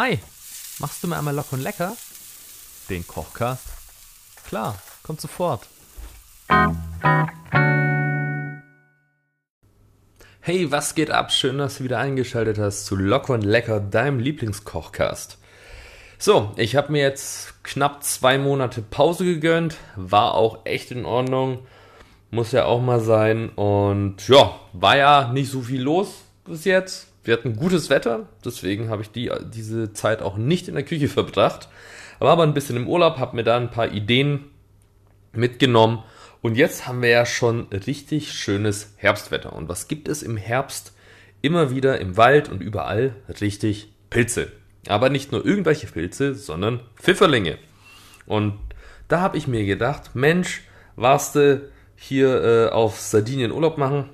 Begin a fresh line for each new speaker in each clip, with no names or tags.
Hi, machst du mir einmal locker und lecker? Den Kochcast? Klar, kommt sofort. Hey, was geht ab? Schön, dass du wieder eingeschaltet hast zu Locker und Lecker, deinem Lieblingskochcast. So, ich habe mir jetzt knapp zwei Monate Pause gegönnt, war auch echt in Ordnung, muss ja auch mal sein und ja, war ja nicht so viel los bis jetzt. Wir hatten gutes Wetter, deswegen habe ich die, diese Zeit auch nicht in der Küche verbracht. War aber ein bisschen im Urlaub, habe mir da ein paar Ideen mitgenommen. Und jetzt haben wir ja schon richtig schönes Herbstwetter. Und was gibt es im Herbst immer wieder im Wald und überall? Richtig Pilze. Aber nicht nur irgendwelche Pilze, sondern Pfifferlinge. Und da habe ich mir gedacht, Mensch, warst du hier äh, auf Sardinien Urlaub machen?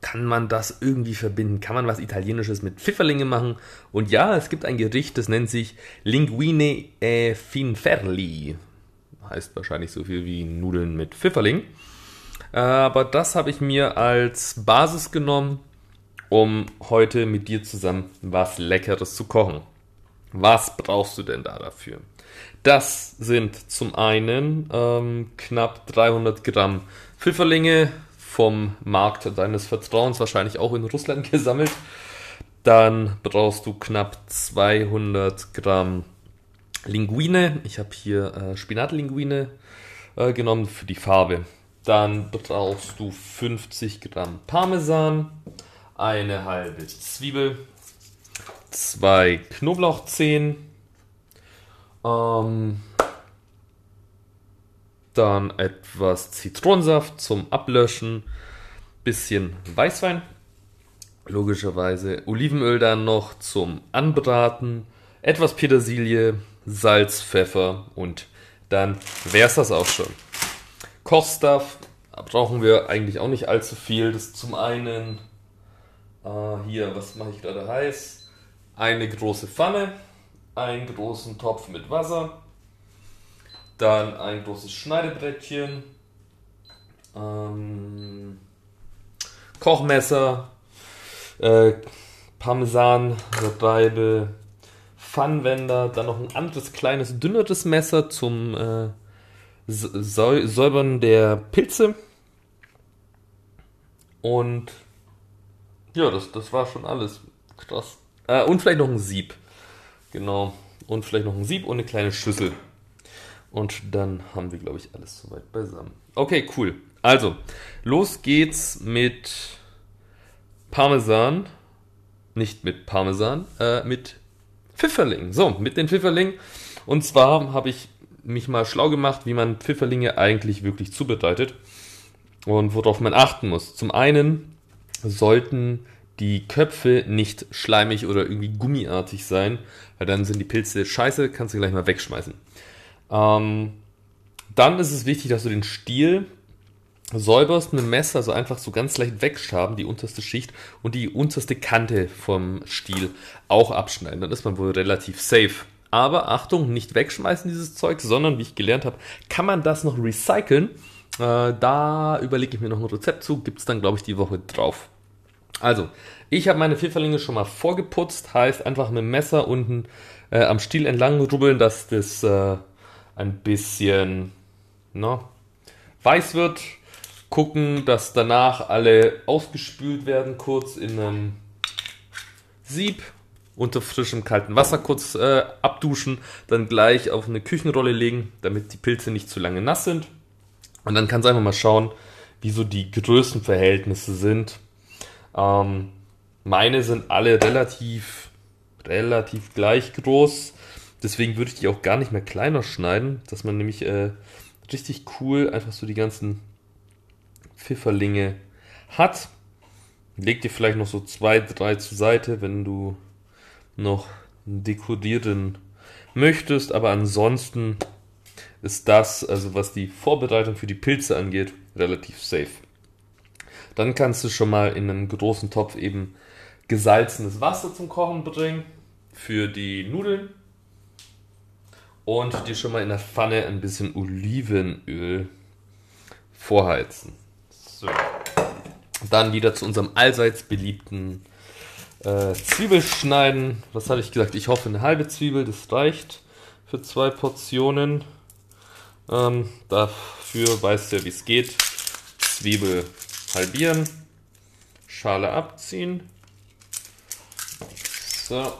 Kann man das irgendwie verbinden? Kann man was Italienisches mit Pfifferlinge machen? Und ja, es gibt ein Gericht, das nennt sich Linguine e Finferli. Heißt wahrscheinlich so viel wie Nudeln mit Pfifferling. Aber das habe ich mir als Basis genommen, um heute mit dir zusammen was Leckeres zu kochen. Was brauchst du denn da dafür? Das sind zum einen ähm, knapp 300 Gramm Pfifferlinge, vom Markt deines Vertrauens, wahrscheinlich auch in Russland gesammelt. Dann brauchst du knapp 200 Gramm Linguine. Ich habe hier äh, Spinatlinguine äh, genommen für die Farbe. Dann brauchst du 50 Gramm Parmesan, eine halbe Zwiebel, zwei Knoblauchzehen, ähm, dann etwas Zitronensaft zum Ablöschen, bisschen Weißwein, logischerweise Olivenöl dann noch zum Anbraten, etwas Petersilie, Salz, Pfeffer und dann wäre es das auch schon. Kochstuff brauchen wir eigentlich auch nicht allzu viel. Das zum einen äh, hier, was mache ich gerade heiß? Eine große Pfanne, einen großen Topf mit Wasser, dann ein großes Schneidebrettchen. Ähm, Kochmesser. Äh, Parmesan, Reibe, Pfannwender, dann noch ein anderes kleines, dünneres Messer zum äh, Säubern der Pilze. Und ja, das, das war schon alles. Krass. Äh, und vielleicht noch ein Sieb. Genau. Und vielleicht noch ein Sieb und eine kleine Schüssel. Und dann haben wir, glaube ich, alles soweit beisammen. Okay, cool. Also, los geht's mit Parmesan. Nicht mit Parmesan, äh, mit Pfifferling. So, mit den Pfifferlingen. Und zwar habe ich mich mal schlau gemacht, wie man Pfifferlinge eigentlich wirklich zubereitet und worauf man achten muss. Zum einen sollten die Köpfe nicht schleimig oder irgendwie gummiartig sein, weil dann sind die Pilze scheiße, kannst du gleich mal wegschmeißen. Ähm, dann ist es wichtig, dass du den Stiel säuberst mit dem Messer, also einfach so ganz leicht wegschaben, die unterste Schicht und die unterste Kante vom Stiel auch abschneiden. Dann ist man wohl relativ safe. Aber Achtung, nicht wegschmeißen dieses Zeug, sondern wie ich gelernt habe, kann man das noch recyceln. Äh, da überlege ich mir noch ein Rezept zu, gibt es dann, glaube ich, die Woche drauf. Also, ich habe meine Pfifferlinge schon mal vorgeputzt, heißt einfach mit dem Messer unten äh, am Stiel entlang rubbeln, dass das äh, ein bisschen ne, weiß wird. Gucken, dass danach alle ausgespült werden, kurz in einem Sieb unter frischem kaltem Wasser kurz äh, abduschen, dann gleich auf eine Küchenrolle legen, damit die Pilze nicht zu lange nass sind. Und dann kannst du einfach mal schauen, wie so die Größenverhältnisse sind. Ähm, meine sind alle relativ, relativ gleich groß. Deswegen würde ich die auch gar nicht mehr kleiner schneiden, dass man nämlich äh, richtig cool einfach so die ganzen Pfifferlinge hat. Leg dir vielleicht noch so zwei, drei zur Seite, wenn du noch dekorieren möchtest. Aber ansonsten ist das, also was die Vorbereitung für die Pilze angeht, relativ safe. Dann kannst du schon mal in einen großen Topf eben gesalzenes Wasser zum Kochen bringen für die Nudeln und dir schon mal in der Pfanne ein bisschen Olivenöl vorheizen. So. Dann wieder zu unserem allseits beliebten Äh, Zwiebel schneiden. Was hatte ich gesagt? Ich hoffe, eine halbe Zwiebel, das reicht für zwei Portionen. Ähm, dafür weißt du ja, wie es geht. Zwiebel halbieren, Schale abziehen. So.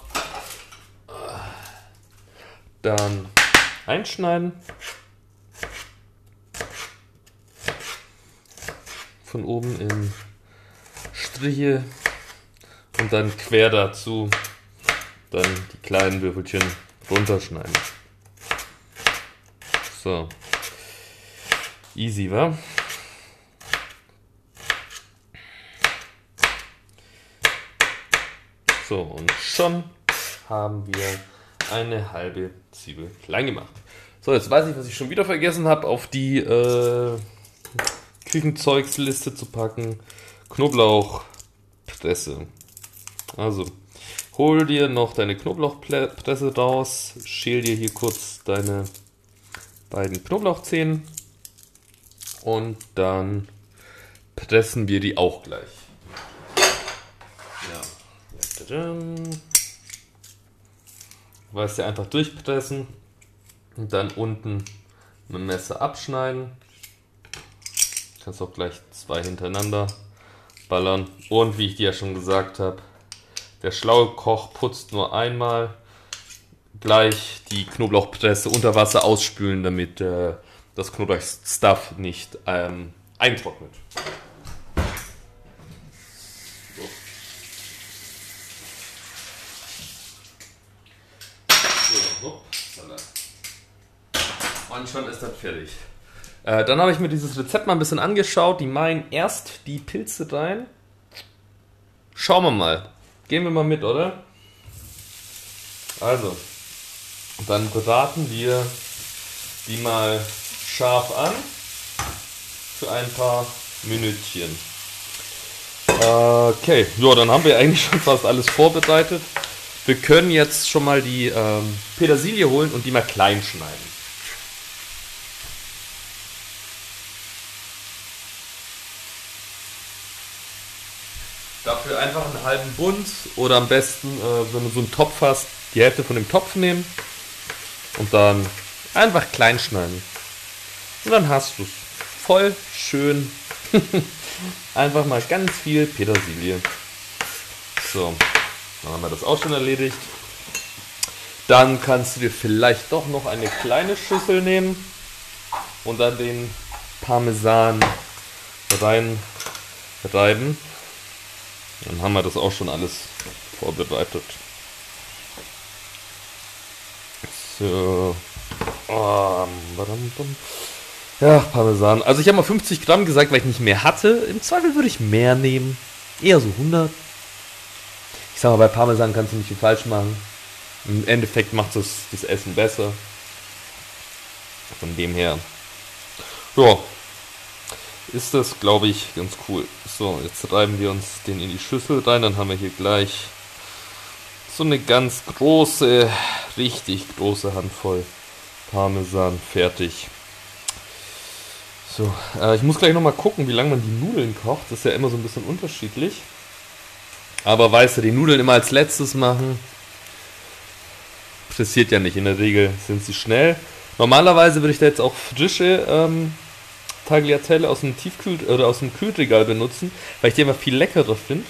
Dann einschneiden. Von oben in Striche und dann quer dazu dann die kleinen Würfelchen runterschneiden. So. Easy, wa? So, und schon haben wir eine halbe Zwiebel klein gemacht. So, jetzt weiß ich, was ich schon wieder vergessen habe, auf die äh, Küchenzeugsliste zu packen. Knoblauchpresse. Also, hol dir noch deine Knoblauchpresse raus, schäl dir hier kurz deine beiden Knoblauchzehen und dann pressen wir die auch gleich. Ja. Weißt du, einfach durchpressen und dann unten mit dem Messer abschneiden. Kannst auch gleich zwei hintereinander ballern. Und wie ich dir ja schon gesagt habe, der schlaue Koch putzt nur einmal. Gleich die Knoblauchpresse unter Wasser ausspülen, damit äh, das Knoblauchstuff nicht ähm, eintrocknet. Und schon das fertig. Äh, dann habe ich mir dieses Rezept mal ein bisschen angeschaut. Die meinen erst die Pilze rein. Schauen wir mal. Gehen wir mal mit, oder? Also, dann braten wir die mal scharf an für ein paar Minütchen. Okay, ja, dann haben wir eigentlich schon fast alles vorbereitet. Wir können jetzt schon mal die ähm, Petersilie holen und die mal klein schneiden. Dafür einfach halben Bund oder am besten, äh, wenn du so einen Topf hast, die Hälfte von dem Topf nehmen und dann einfach klein schneiden. Und dann hast du es. Voll schön. einfach mal ganz viel Petersilie. So, dann haben wir das auch schon erledigt. Dann kannst du dir vielleicht doch noch eine kleine Schüssel nehmen und dann den Parmesan reinreiben. Dann haben wir das auch schon alles vorbereitet. So. Oh, ja, Parmesan. Also ich habe mal 50 Gramm gesagt, weil ich nicht mehr hatte. Im Zweifel würde ich mehr nehmen. Eher so 100. Ich sag mal, bei Parmesan kannst du nicht viel falsch machen. Im Endeffekt macht das, das Essen besser. Von dem her. Ja, ist das, glaube ich, ganz cool. So, jetzt reiben wir uns den in die Schüssel rein. Dann haben wir hier gleich so eine ganz große, richtig große Handvoll Parmesan fertig. So, äh, ich muss gleich nochmal gucken, wie lange man die Nudeln kocht. Das ist ja immer so ein bisschen unterschiedlich. Aber weißt du, die Nudeln immer als letztes machen, Pressiert ja nicht. In der Regel sind sie schnell. Normalerweise würde ich da jetzt auch frische ähm, Tagliatelle aus dem Tiefkühl oder aus dem Kühlregal benutzen, weil ich die einfach viel leckerer finde.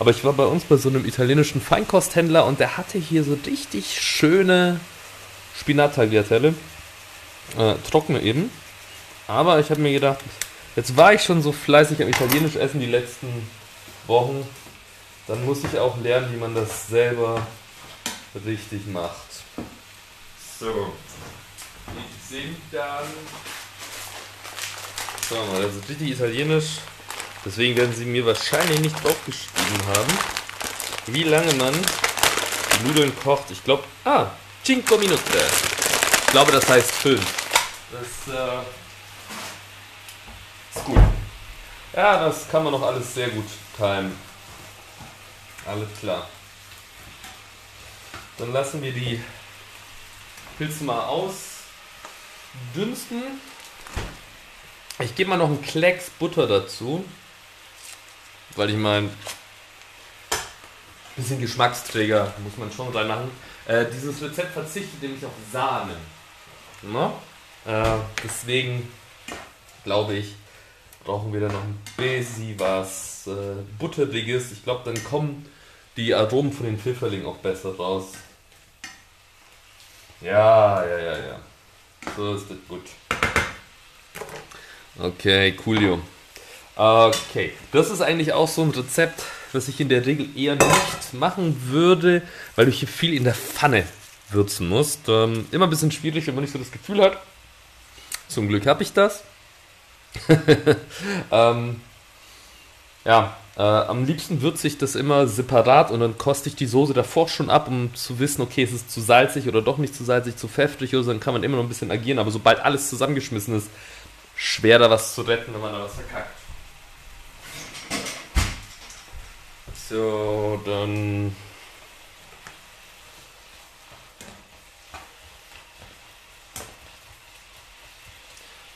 Aber ich war bei uns bei so einem italienischen Feinkosthändler und der hatte hier so richtig schöne Spinat-Tagliatelle. Äh, trockene eben. Aber ich habe mir gedacht, jetzt war ich schon so fleißig am Italienisch essen die letzten Wochen. Dann muss ich auch lernen, wie man das selber richtig macht. So. Die sind dann Schauen wir mal, das ist richtig italienisch. Deswegen werden sie mir wahrscheinlich nicht draufgeschrieben haben, wie lange man die Nudeln kocht. Ich glaube, ah, 5 Minuten. Ich glaube, das heißt 5. Das äh, ist gut. Ja, das kann man noch alles sehr gut timen. Alles klar. Dann lassen wir die Pilze mal ausdünsten. Ich gebe mal noch einen Klecks Butter dazu. Weil ich meine, Bisschen Geschmacksträger muss man schon reinmachen. Äh, dieses Rezept verzichtet nämlich auf Sahne. Ne? Äh, deswegen glaube ich, brauchen wir da noch ein bisschen was äh, Butteriges. Ich glaube, dann kommen die Aromen von den Pfifferlingen auch besser raus. Ja, ja, ja, ja. So ist das gut. Okay, coolio. Okay, das ist eigentlich auch so ein Rezept, was ich in der Regel eher nicht machen würde, weil du hier viel in der Pfanne würzen musst. Ähm, immer ein bisschen schwierig, wenn man nicht so das Gefühl hat. Zum Glück habe ich das. ähm, ja, äh, am liebsten würze ich das immer separat und dann koste ich die Soße davor schon ab, um zu wissen, okay, ist es zu salzig oder doch nicht zu salzig, zu pfeffrig oder so, dann kann man immer noch ein bisschen agieren. Aber sobald alles zusammengeschmissen ist, schwer da was zu retten, wenn man da was verkackt. So, dann.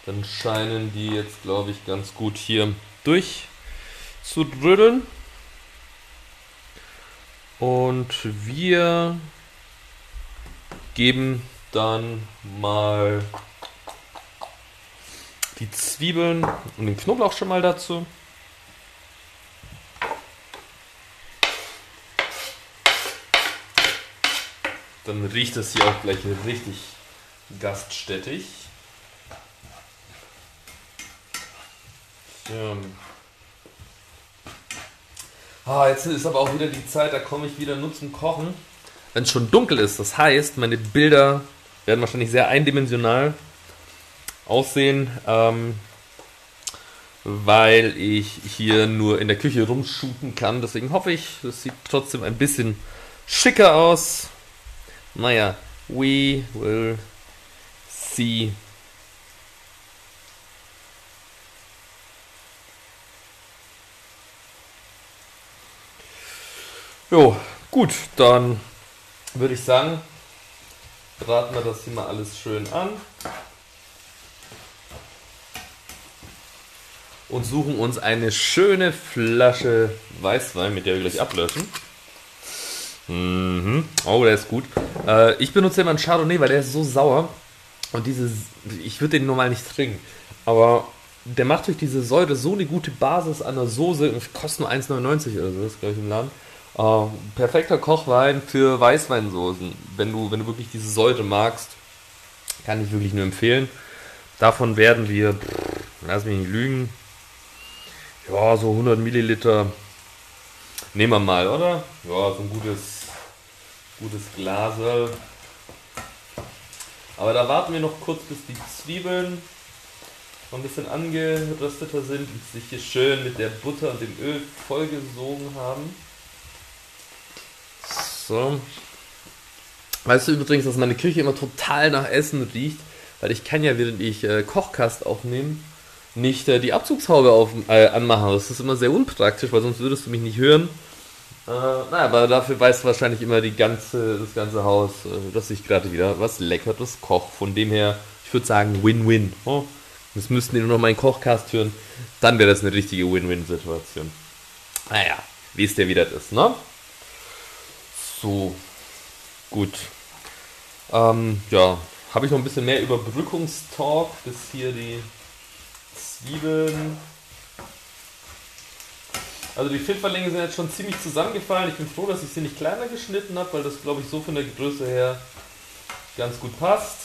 Dann scheinen die jetzt, glaube ich, ganz gut hier durch zu drödeln. Und wir geben dann mal die Zwiebeln und den Knoblauch schon mal dazu. Dann riecht das hier auch gleich richtig gaststättig. Ja. Ah, jetzt ist aber auch wieder die Zeit, da komme ich wieder nur zum Kochen. Wenn es schon dunkel ist, das heißt, meine Bilder werden wahrscheinlich sehr eindimensional aussehen, ähm, weil ich hier nur in der Küche rumshooten kann. Deswegen hoffe ich, das sieht trotzdem ein bisschen schicker aus. Naja, we will see. Jo, gut, dann würde ich sagen, braten wir das hier mal alles schön an. Und suchen uns eine schöne Flasche Weißwein, mit der wir gleich ablöschen. Mhm. Oh, der ist gut. Äh, ich benutze immer einen Chardonnay, weil der ist so sauer. Und diese, ich würde den normal nicht trinken. Aber der macht durch diese Säure so eine gute Basis an der Soße. Kostet nur 1,99 oder so, das glaube ich im Laden. Uh, perfekter Kochwein für Weißweinsoßen. Wenn du, wenn du wirklich diese Säure magst, kann ich wirklich nur empfehlen. Davon werden wir, pff, lass mich nicht lügen, ja, so 100 Milliliter nehmen wir mal, oder? Ja, so ein gutes, gutes Glas. Aber da warten wir noch kurz, bis die Zwiebeln noch ein bisschen angerösteter sind und sich hier schön mit der Butter und dem Öl vollgesogen haben. So. Weißt du übrigens, dass meine Küche immer total nach Essen riecht? Weil ich kann ja, während ich äh, Kochkast aufnehme, nicht äh, die Abzugshaube auf, äh, anmachen. Das ist immer sehr unpraktisch, weil sonst würdest du mich nicht hören. Äh, naja, aber dafür weiß wahrscheinlich immer die ganze, das ganze Haus, äh, dass ich gerade wieder was Leckeres koche. Von dem her, ich würde sagen, Win-Win. Oh, jetzt müssten die nur noch meinen Kochcast hören. Dann wäre das eine richtige Win-Win-Situation. Naja, wie es der wieder ist, ne? So, gut. Ähm, ja, habe ich noch ein bisschen mehr Überbrückungstalk, bis hier die Zwiebeln. Also die Pfifferlinge sind jetzt schon ziemlich zusammengefallen. Ich bin froh, dass ich sie nicht kleiner geschnitten habe, weil das, glaube ich, so von der Größe her ganz gut passt.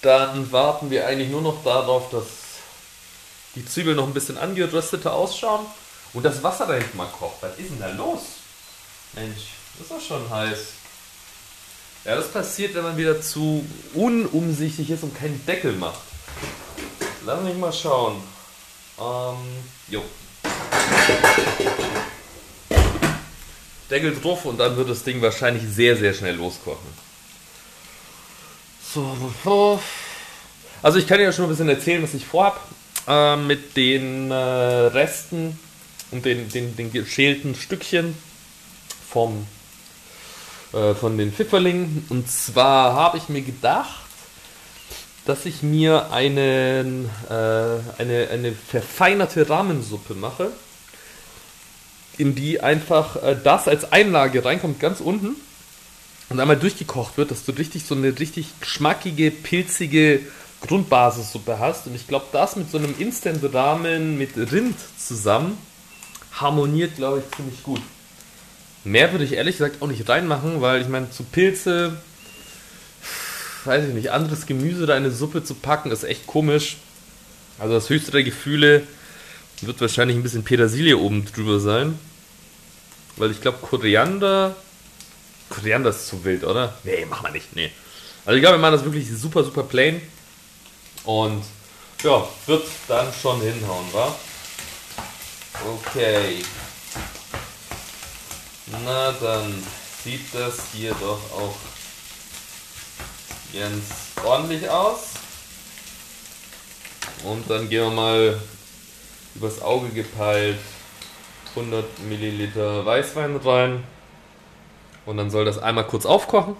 Dann warten wir eigentlich nur noch darauf, dass die Zwiebeln noch ein bisschen angerösteter ausschauen und das Wasser da hinten mal kocht. Was ist denn da los? Mensch, das ist doch schon heiß. Ja, das passiert, wenn man wieder zu unumsichtig ist und keinen Deckel macht. Lass mich mal schauen. Ähm, jo. Deckel drauf und dann wird das Ding wahrscheinlich sehr, sehr schnell loskochen. So, also ich kann ja schon ein bisschen erzählen, was ich vorhab äh, mit den äh, Resten und den, den, den geschälten Stückchen vom äh, von den Pfifferlingen. Und zwar habe ich mir gedacht, dass ich mir einen, äh, eine, eine verfeinerte Rahmensuppe mache, in die einfach äh, das als Einlage reinkommt, ganz unten und einmal durchgekocht wird, dass du richtig so eine richtig geschmackige, pilzige Grundbasissuppe hast. Und ich glaube, das mit so einem Instant-Ramen mit Rind zusammen harmoniert, glaube ich, ziemlich gut. Mehr würde ich ehrlich gesagt auch nicht reinmachen, weil ich meine, zu Pilze, weiß ich nicht, anderes Gemüse in eine Suppe zu packen, ist echt komisch. Also das höchste der Gefühle wird wahrscheinlich ein bisschen Petersilie oben drüber sein. Weil ich glaube, Koriander. Koriander ist zu wild, oder? Nee, machen wir nicht. Nee. Also ich glaube, wir machen das wirklich super, super plain. Und ja, wird dann schon hinhauen, wa? Okay. Na dann sieht das hier doch auch ganz ordentlich aus. Und dann gehen wir mal übers Auge gepeilt 100 Milliliter Weißwein rein. Und dann soll das einmal kurz aufkochen.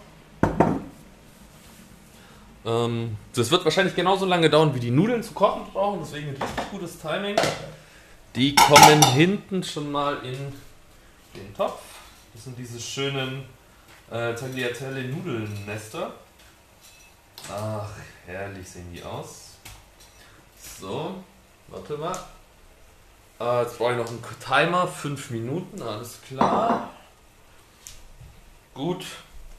Ähm, das wird wahrscheinlich genauso lange dauern, wie die Nudeln zu kochen brauchen. Deswegen ein richtig gutes Timing. Die kommen hinten schon mal in den Topf. Das sind diese schönen äh, Tagliatelle Nudelnester. Ach, herrlich sehen die aus. So, warte mal. Äh, jetzt brauche ich noch einen Timer, 5 Minuten, alles klar. Gut.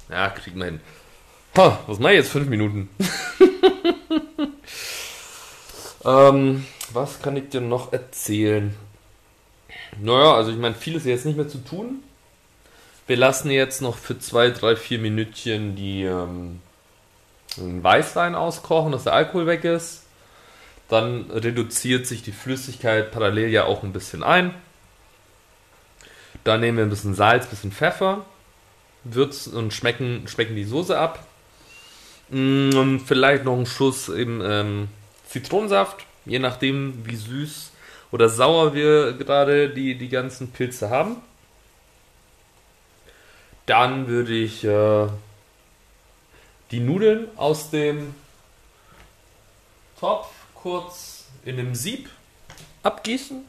Ja, kriegen wir hin. Ha, was mache ich jetzt? 5 Minuten. ähm, was kann ich dir noch erzählen? Naja, also ich meine, viel ist jetzt nicht mehr zu tun. Wir lassen jetzt noch für 2, 3, 4 Minütchen die ähm, Weißwein auskochen, dass der Alkohol weg ist dann reduziert sich die Flüssigkeit parallel ja auch ein bisschen ein. Dann nehmen wir ein bisschen Salz, ein bisschen Pfeffer, würzen und schmecken, schmecken die Soße ab. Mm, und vielleicht noch einen Schuss eben ähm, Zitronensaft, je nachdem wie süß oder sauer wir gerade die, die ganzen Pilze haben. Dann würde ich äh, die Nudeln aus dem Topf kurz in einem Sieb abgießen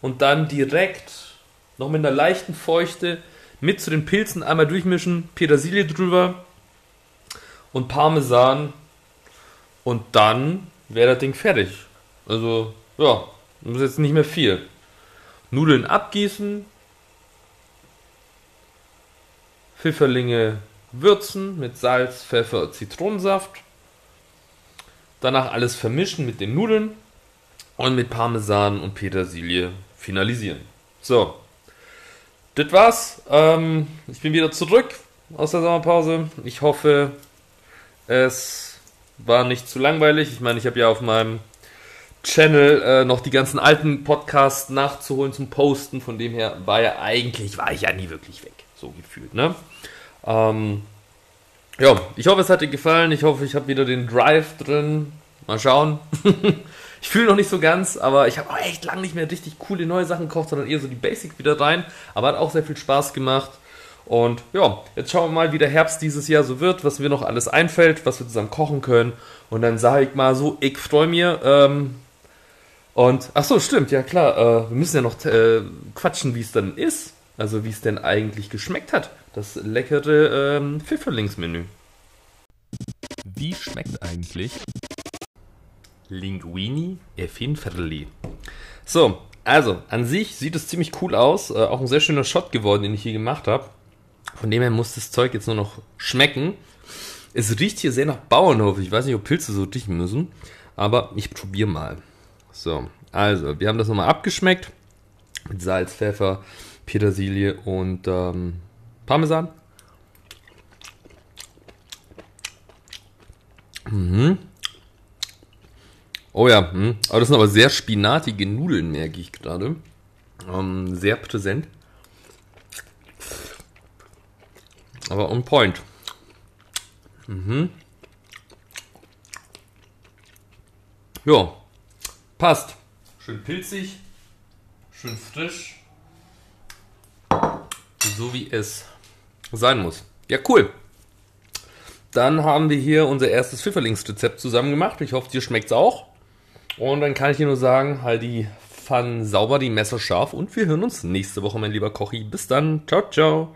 und dann direkt noch mit einer leichten Feuchte mit zu den Pilzen einmal durchmischen, Petersilie drüber und Parmesan und dann wäre das Ding fertig. Also, ja, ist jetzt nicht mehr viel. Nudeln abgießen, Pfifferlinge würzen mit Salz, Pfeffer, Zitronensaft Danach alles vermischen mit den Nudeln und mit Parmesan und Petersilie finalisieren. So, das war's. Ähm, ich bin wieder zurück aus der Sommerpause. Ich hoffe, es war nicht zu langweilig. Ich meine, ich habe ja auf meinem Channel äh, noch die ganzen alten Podcasts nachzuholen zum Posten. Von dem her war ja eigentlich, war ich ja nie wirklich weg. So gefühlt, ne? Ähm, ja, ich hoffe, es hat dir gefallen. Ich hoffe, ich habe wieder den Drive drin. Mal schauen. ich fühle noch nicht so ganz, aber ich habe auch echt lange nicht mehr richtig coole neue Sachen gekocht, sondern eher so die Basic wieder rein. Aber hat auch sehr viel Spaß gemacht. Und ja, jetzt schauen wir mal, wie der Herbst dieses Jahr so wird, was mir noch alles einfällt, was wir zusammen kochen können. Und dann sage ich mal so, ich freue mich. Ähm, und ach so, stimmt, ja klar. Äh, wir müssen ja noch äh, quatschen, wie es dann ist. Also wie es denn eigentlich geschmeckt hat. Das leckere ähm, Pfifferlingsmenü. Wie schmeckt eigentlich Linguini e Finferli? So, also an sich sieht es ziemlich cool aus. Äh, auch ein sehr schöner Shot geworden, den ich hier gemacht habe. Von dem her muss das Zeug jetzt nur noch schmecken. Es riecht hier sehr nach Bauernhof. Ich weiß nicht, ob Pilze so riechen müssen. Aber ich probiere mal. So, also, wir haben das nochmal abgeschmeckt. Mit Salz, Pfeffer, Petersilie und ähm, Parmesan. Mhm. Oh ja, hm. aber das sind aber sehr spinatige Nudeln, merke ich gerade. Ähm, sehr präsent. Aber on point. Mhm. Ja, passt. Schön pilzig, schön frisch. So wie es sein muss. Ja, cool. dann haben wir hier unser erstes Pfifferlingsrezept zusammen gemacht. Ich hoffe, dir schmeckt's auch. Und dann kann ich dir nur sagen, halt die Pfannen sauber, die Messer scharf und wir hören uns nächste Woche, mein lieber Kochi. Bis dann. Ciao, ciao.